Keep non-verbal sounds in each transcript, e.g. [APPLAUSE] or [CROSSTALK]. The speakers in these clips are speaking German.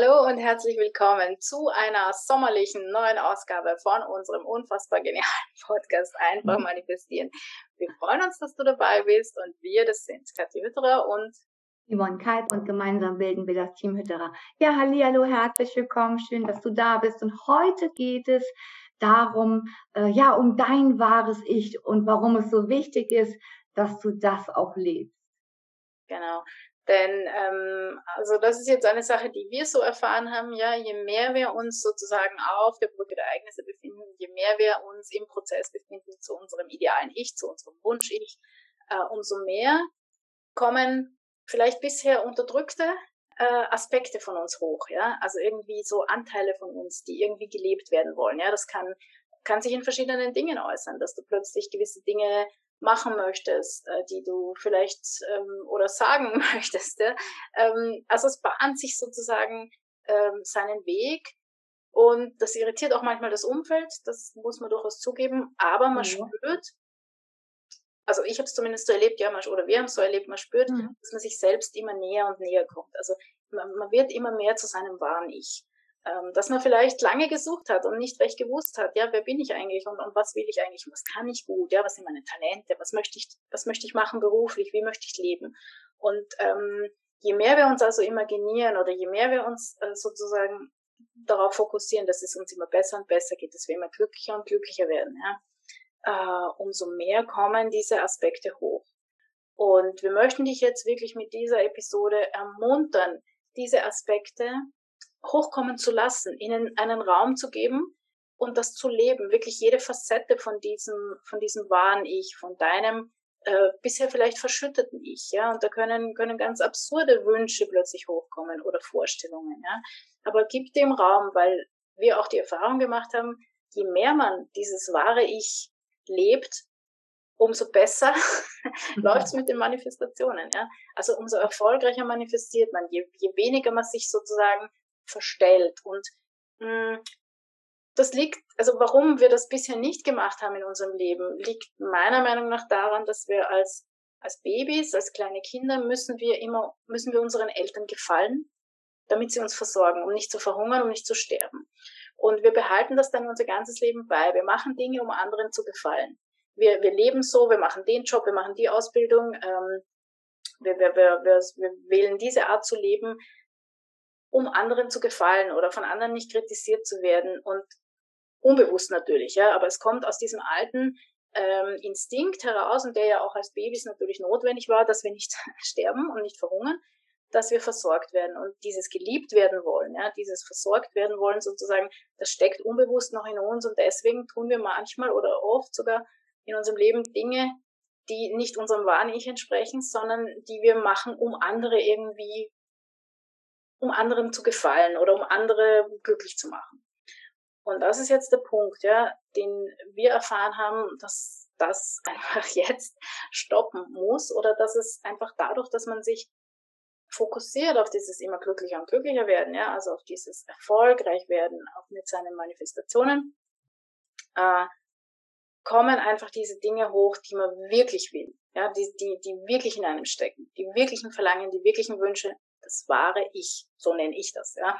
Hallo und herzlich willkommen zu einer sommerlichen neuen Ausgabe von unserem unfassbar genialen [LAUGHS] Podcast Einfach manifestieren. Wir freuen uns, dass du dabei bist und wir, das sind Kathi Hütterer und Yvonne Kalb und gemeinsam bilden wir das Team Hütterer. Ja, hallo, herzlich willkommen, schön, dass du da bist und heute geht es darum, äh, ja, um dein wahres Ich und warum es so wichtig ist, dass du das auch lebst. Genau. Denn ähm, also das ist jetzt eine Sache, die wir so erfahren haben, ja, je mehr wir uns sozusagen auf der Brücke der Ereignisse befinden, je mehr wir uns im Prozess befinden zu unserem idealen Ich, zu unserem Wunsch-Ich, äh, umso mehr kommen vielleicht bisher unterdrückte äh, Aspekte von uns hoch, ja, also irgendwie so Anteile von uns, die irgendwie gelebt werden wollen, ja, das kann kann sich in verschiedenen Dingen äußern, dass du plötzlich gewisse Dinge machen möchtest, äh, die du vielleicht ähm, oder sagen [LAUGHS] möchtest. Ja? Ähm, also es bahnt sich sozusagen ähm, seinen Weg und das irritiert auch manchmal das Umfeld, das muss man durchaus zugeben, aber man mhm. spürt, also ich habe es zumindest so erlebt, ja, man, oder wir haben es so erlebt, man spürt, mhm. dass man sich selbst immer näher und näher kommt. Also man, man wird immer mehr zu seinem wahren Ich ähm, dass man vielleicht lange gesucht hat und nicht recht gewusst hat, ja, wer bin ich eigentlich und, und was will ich eigentlich, was kann ich gut, ja, was sind meine Talente, was möchte ich, was möchte ich machen beruflich, wie möchte ich leben. Und ähm, je mehr wir uns also imaginieren oder je mehr wir uns äh, sozusagen darauf fokussieren, dass es uns immer besser und besser geht, dass wir immer glücklicher und glücklicher werden, ja, äh, umso mehr kommen diese Aspekte hoch. Und wir möchten dich jetzt wirklich mit dieser Episode ermuntern, diese Aspekte hochkommen zu lassen, ihnen einen Raum zu geben und das zu leben, wirklich jede Facette von diesem, von diesem wahren Ich, von deinem äh, bisher vielleicht verschütteten Ich, ja, und da können, können ganz absurde Wünsche plötzlich hochkommen oder Vorstellungen, ja, aber gib dem Raum, weil wir auch die Erfahrung gemacht haben, je mehr man dieses wahre Ich lebt, umso besser [LAUGHS] läuft's mit den Manifestationen, ja. Also umso erfolgreicher manifestiert man, je, je weniger man sich sozusagen verstellt. Und mh, hm, das liegt, also warum wir das bisher nicht gemacht haben in unserem Leben, liegt meiner Meinung nach daran, dass wir als als Babys, als kleine Kinder müssen wir immer, müssen wir unseren Eltern gefallen, damit sie uns versorgen, um nicht zu verhungern, um nicht zu sterben. Und wir behalten das dann unser ganzes Leben bei. Wir machen Dinge, um anderen zu gefallen. Wir, wir leben so, wir machen den Job, wir machen die Ausbildung, ähm, wir, wir, wir, wir, wir wählen diese Art zu leben, um anderen zu gefallen oder von anderen nicht kritisiert zu werden und unbewusst natürlich, ja, aber es kommt aus diesem alten ähm, Instinkt heraus und der ja auch als Babys natürlich notwendig war, dass wir nicht [LAUGHS] sterben und nicht verhungern, dass wir versorgt werden und dieses geliebt werden wollen, ja, dieses versorgt werden wollen sozusagen, das steckt unbewusst noch in uns und deswegen tun wir manchmal oder oft sogar in unserem Leben Dinge, die nicht unserem wahren Ich entsprechen, sondern die wir machen, um andere irgendwie um anderen zu gefallen oder um andere glücklich zu machen. Und das ist jetzt der Punkt, ja, den wir erfahren haben, dass das [LAUGHS] einfach jetzt stoppen muss oder dass es einfach dadurch, dass man sich fokussiert auf dieses immer glücklicher und glücklicher werden, ja, also auf dieses erfolgreich werden, auch mit seinen Manifestationen, äh, kommen einfach diese Dinge hoch, die man wirklich will, ja, die, die, die wirklich in einem stecken, die wirklichen Verlangen, die wirklichen Wünsche, das wahre Ich, so nenne ich das, ja.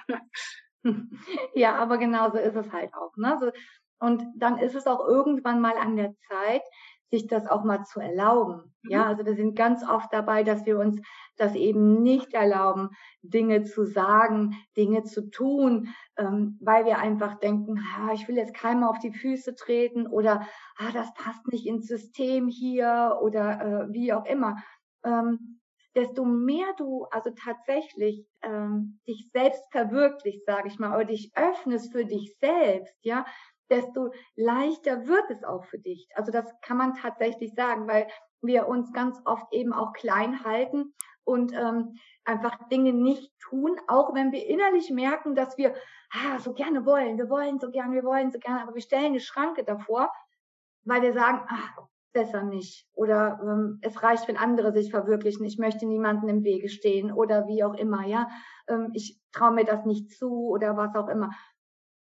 [LAUGHS] Ja, aber genauso ist es halt auch. Ne? Und dann ist es auch irgendwann mal an der Zeit, sich das auch mal zu erlauben. Mhm. Ja, also wir sind ganz oft dabei, dass wir uns das eben nicht erlauben, Dinge zu sagen, Dinge zu tun, ähm, weil wir einfach denken, ah, ich will jetzt keinem auf die Füße treten oder ah, das passt nicht ins System hier oder äh, wie auch immer. Ähm, desto mehr du also tatsächlich ähm, dich selbst verwirklichst, sage ich mal, oder dich öffnest für dich selbst, ja, desto leichter wird es auch für dich. Also das kann man tatsächlich sagen, weil wir uns ganz oft eben auch klein halten und ähm, einfach Dinge nicht tun, auch wenn wir innerlich merken, dass wir ah, so gerne wollen, wir wollen so gerne, wir wollen so gerne, aber wir stellen eine Schranke davor, weil wir sagen, ah, besser nicht. Oder ähm, es reicht, wenn andere sich verwirklichen. Ich möchte niemanden im Wege stehen oder wie auch immer, ja. Ähm, ich traue mir das nicht zu oder was auch immer.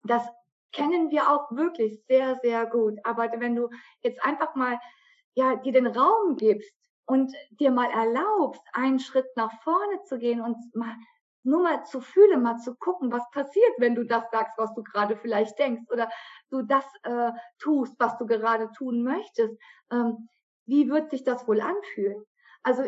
Das kennen wir auch wirklich sehr, sehr gut. Aber wenn du jetzt einfach mal, ja, dir den Raum gibst und dir mal erlaubst, einen Schritt nach vorne zu gehen und mal nur mal zu fühlen, mal zu gucken, was passiert, wenn du das sagst, was du gerade vielleicht denkst oder du das äh, tust, was du gerade tun möchtest. Ähm, wie wird sich das wohl anfühlen? Also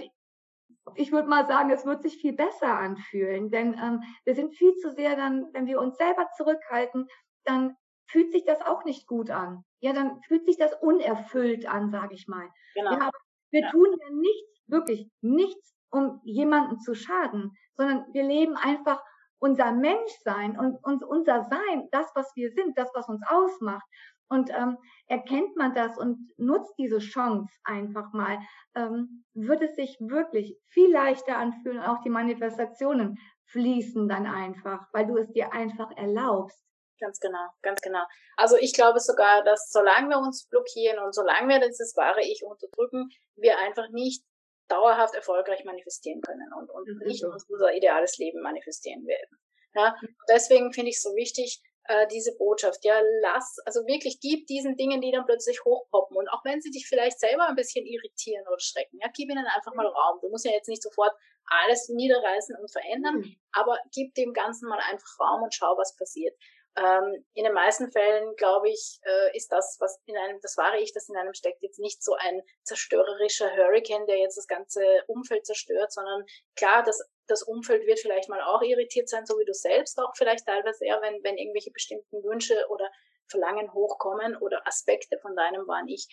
ich würde mal sagen, es wird sich viel besser anfühlen, denn ähm, wir sind viel zu sehr dann, wenn wir uns selber zurückhalten, dann fühlt sich das auch nicht gut an. Ja, dann fühlt sich das unerfüllt an, sage ich mal. Genau. Ja, wir ja. tun ja nichts, wirklich nichts, um jemanden zu schaden, sondern wir leben einfach unser Menschsein und, und unser Sein, das, was wir sind, das, was uns ausmacht. Und ähm, erkennt man das und nutzt diese Chance einfach mal, ähm, wird es sich wirklich viel leichter anfühlen und auch die Manifestationen fließen dann einfach, weil du es dir einfach erlaubst. Ganz genau, ganz genau. Also ich glaube sogar, dass solange wir uns blockieren und solange wir dieses wahre Ich unterdrücken, wir einfach nicht dauerhaft erfolgreich manifestieren können und, und nicht so. unser ideales Leben manifestieren werden. Ja, deswegen finde ich es so wichtig, äh, diese Botschaft, ja, lass, also wirklich gib diesen Dingen, die dann plötzlich hochpoppen und auch wenn sie dich vielleicht selber ein bisschen irritieren oder schrecken, ja, gib ihnen einfach mal Raum. Du musst ja jetzt nicht sofort alles niederreißen und verändern, mhm. aber gib dem Ganzen mal einfach Raum und schau, was passiert. Ähm, in den meisten Fällen, glaube ich, äh, ist das, was in einem, das wahre Ich, das in einem steckt, jetzt nicht so ein zerstörerischer Hurricane, der jetzt das ganze Umfeld zerstört, sondern klar, das, das Umfeld wird vielleicht mal auch irritiert sein, so wie du selbst auch vielleicht teilweise eher, wenn, wenn irgendwelche bestimmten Wünsche oder Verlangen hochkommen oder Aspekte von deinem wahren Ich.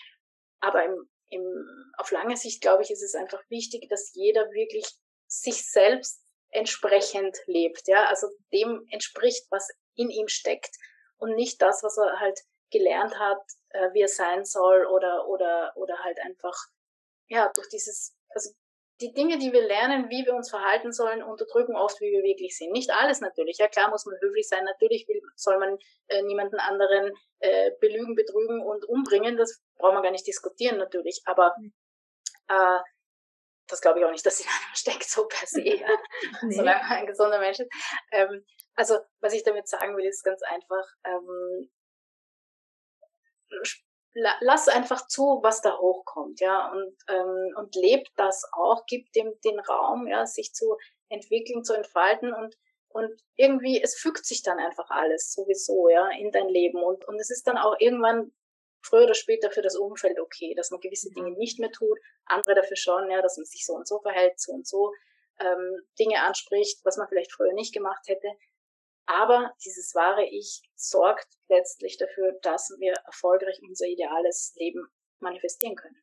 Aber im, im, auf lange Sicht, glaube ich, ist es einfach wichtig, dass jeder wirklich sich selbst entsprechend lebt, ja, also dem entspricht, was in ihm steckt und nicht das, was er halt gelernt hat, äh, wie er sein soll oder, oder, oder halt einfach, ja, durch dieses, also die Dinge, die wir lernen, wie wir uns verhalten sollen, unterdrücken oft, wie wir wirklich sind. Nicht alles natürlich. Ja, klar muss man höflich sein. Natürlich will, soll man äh, niemanden anderen äh, belügen, betrügen und umbringen. Das braucht man gar nicht diskutieren natürlich. Aber mhm. äh, das glaube ich auch nicht, dass in [LAUGHS] einem steckt, so per se, ja. [LAUGHS] nee. solange man ein gesunder Mensch ist. Ähm, also, was ich damit sagen will, ist ganz einfach, ähm, lass einfach zu, was da hochkommt, ja, und, ähm, und lebt das auch, gibt dem den Raum, ja, sich zu entwickeln, zu entfalten und, und irgendwie, es fügt sich dann einfach alles sowieso, ja, in dein Leben und, und es ist dann auch irgendwann früher oder später für das Umfeld okay, dass man gewisse Dinge nicht mehr tut, andere dafür schon, ja, dass man sich so und so verhält, so und so ähm, Dinge anspricht, was man vielleicht früher nicht gemacht hätte. Aber dieses wahre Ich sorgt letztlich dafür, dass wir erfolgreich unser ideales Leben manifestieren können.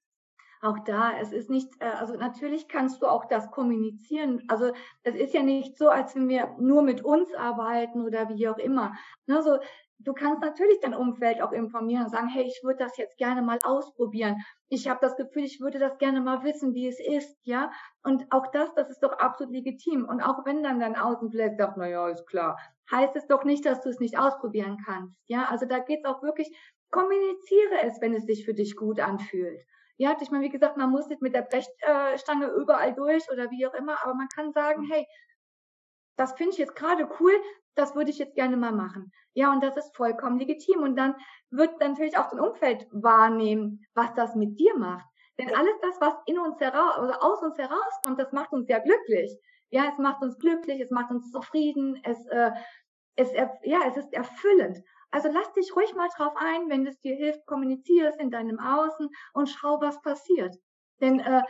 Auch da, es ist nicht, äh, also natürlich kannst du auch das kommunizieren. Also es ist ja nicht so, als wenn wir nur mit uns arbeiten oder wie auch immer. Also du kannst natürlich dein Umfeld auch informieren und sagen, hey, ich würde das jetzt gerne mal ausprobieren. Ich habe das Gefühl, ich würde das gerne mal wissen, wie es ist, ja. Und auch das, das ist doch absolut legitim. Und auch wenn dann dein Außen sagt, na ja, ist klar, heißt es doch nicht, dass du es nicht ausprobieren kannst, ja. Also da geht es auch wirklich, kommuniziere es, wenn es sich für dich gut anfühlt. Ja, ich meine, wie gesagt, man muss nicht mit der Brechstange überall durch oder wie auch immer, aber man kann sagen, hey, das finde ich jetzt gerade cool, das würde ich jetzt gerne mal machen. Ja, und das ist vollkommen legitim. Und dann wird natürlich auch dein Umfeld wahrnehmen, was das mit dir macht. Denn alles das, was in uns heraus, oder aus uns herauskommt, das macht uns ja glücklich. Ja, es macht uns glücklich, es macht uns zufrieden, es, äh, es, ja, es ist erfüllend. Also lass dich ruhig mal drauf ein, wenn es dir hilft, kommunizierst in deinem Außen und schau, was passiert. Denn äh,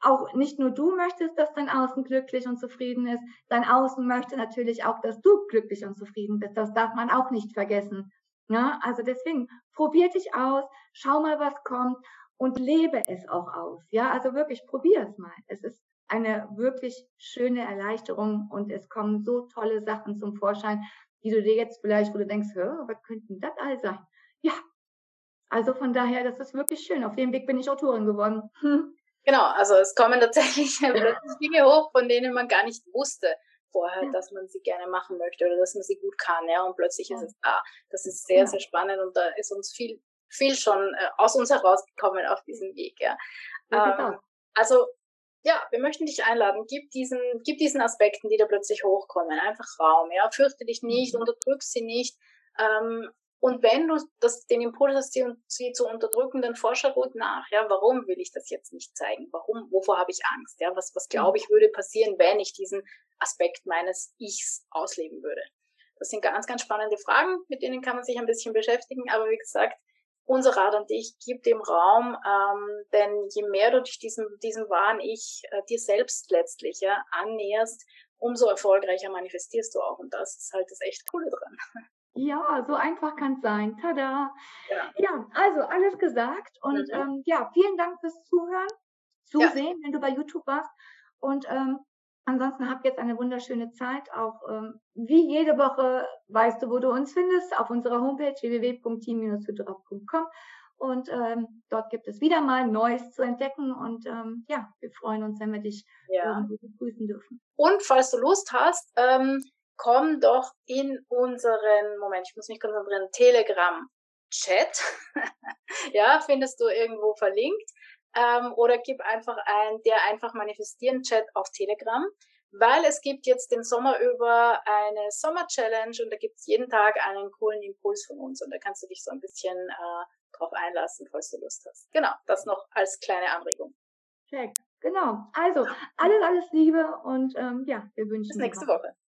auch nicht nur du möchtest, dass dein Außen glücklich und zufrieden ist, dein Außen möchte natürlich auch, dass du glücklich und zufrieden bist. Das darf man auch nicht vergessen. Ja, also deswegen probier dich aus, schau mal, was kommt und lebe es auch aus. Ja, also wirklich probier es mal. Es ist eine wirklich schöne Erleichterung und es kommen so tolle Sachen zum Vorschein, die du dir jetzt vielleicht, wo du denkst, hör, was könnten das all sein? Ja, also von daher, das ist wirklich schön. Auf dem Weg bin ich Autorin geworden. [LAUGHS] Genau, also es kommen tatsächlich [LAUGHS] Dinge hoch, von denen man gar nicht wusste vorher, ja. dass man sie gerne machen möchte oder dass man sie gut kann, ja, und plötzlich ja. ist es da. Das ist sehr, ja. sehr spannend und da ist uns viel, viel schon äh, aus uns herausgekommen auf diesem Weg, ja. Ähm, also, ja, wir möchten dich einladen, gib diesen, gib diesen Aspekten, die da plötzlich hochkommen, einfach Raum, ja, fürchte dich nicht, mhm. unterdrück sie nicht, ähm, Und wenn du das, den Impuls hast, sie, sie zu unterdrücken, dann forsche gut nach. Ja, warum will ich das jetzt nicht zeigen? Warum, wovor habe ich Angst? Ja, was, was glaube ich würde passieren, wenn ich diesen Aspekt meines Ichs ausleben würde? Das sind ganz, ganz spannende Fragen, mit denen kann man sich ein bisschen beschäftigen. Aber wie gesagt, unser Rat an dich, gib dem Raum, ähm, denn je mehr du dich diesem, diesem wahren Ich, äh, dir selbst letztlich, ja, annäherst, umso erfolgreicher manifestierst du auch. Und das ist halt das echt Coole dran. [LAUGHS] Ja, so einfach kann es sein. Tada. Ja. ja. also alles gesagt. Und mhm. ähm, ja, vielen Dank fürs Zuhören, Zusehen, ja. wenn du bei YouTube warst. Und ähm, ansonsten habt jetzt eine wunderschöne Zeit. Auch ähm, wie jede Woche weißt du, wo du uns findest, auf unserer Homepage www.team-hydra.com. Und ähm, dort gibt es wieder mal Neues zu entdecken. Und ähm, ja, wir freuen uns, wenn wir dich ja. irgendwie begrüßen dürfen. Und falls du Lust hast, ähm, komm doch in unseren, Moment, ich muss mich konzentrieren, Telegram-Chat. [LAUGHS] ja, findest du irgendwo verlinkt. Ähm, oder gib einfach ein, der einfach manifestieren Chat auf Telegram, weil es gibt jetzt den Sommer über eine Sommer-Challenge und da gibt es jeden Tag einen coolen Impuls von uns und da kannst du dich so ein bisschen äh, drauf einlassen, falls du Lust hast. Genau, das noch als kleine Anregung. Check. Genau. Also, alles, alles Liebe und ähm, ja, wir wünschen. Bis nächste Woche.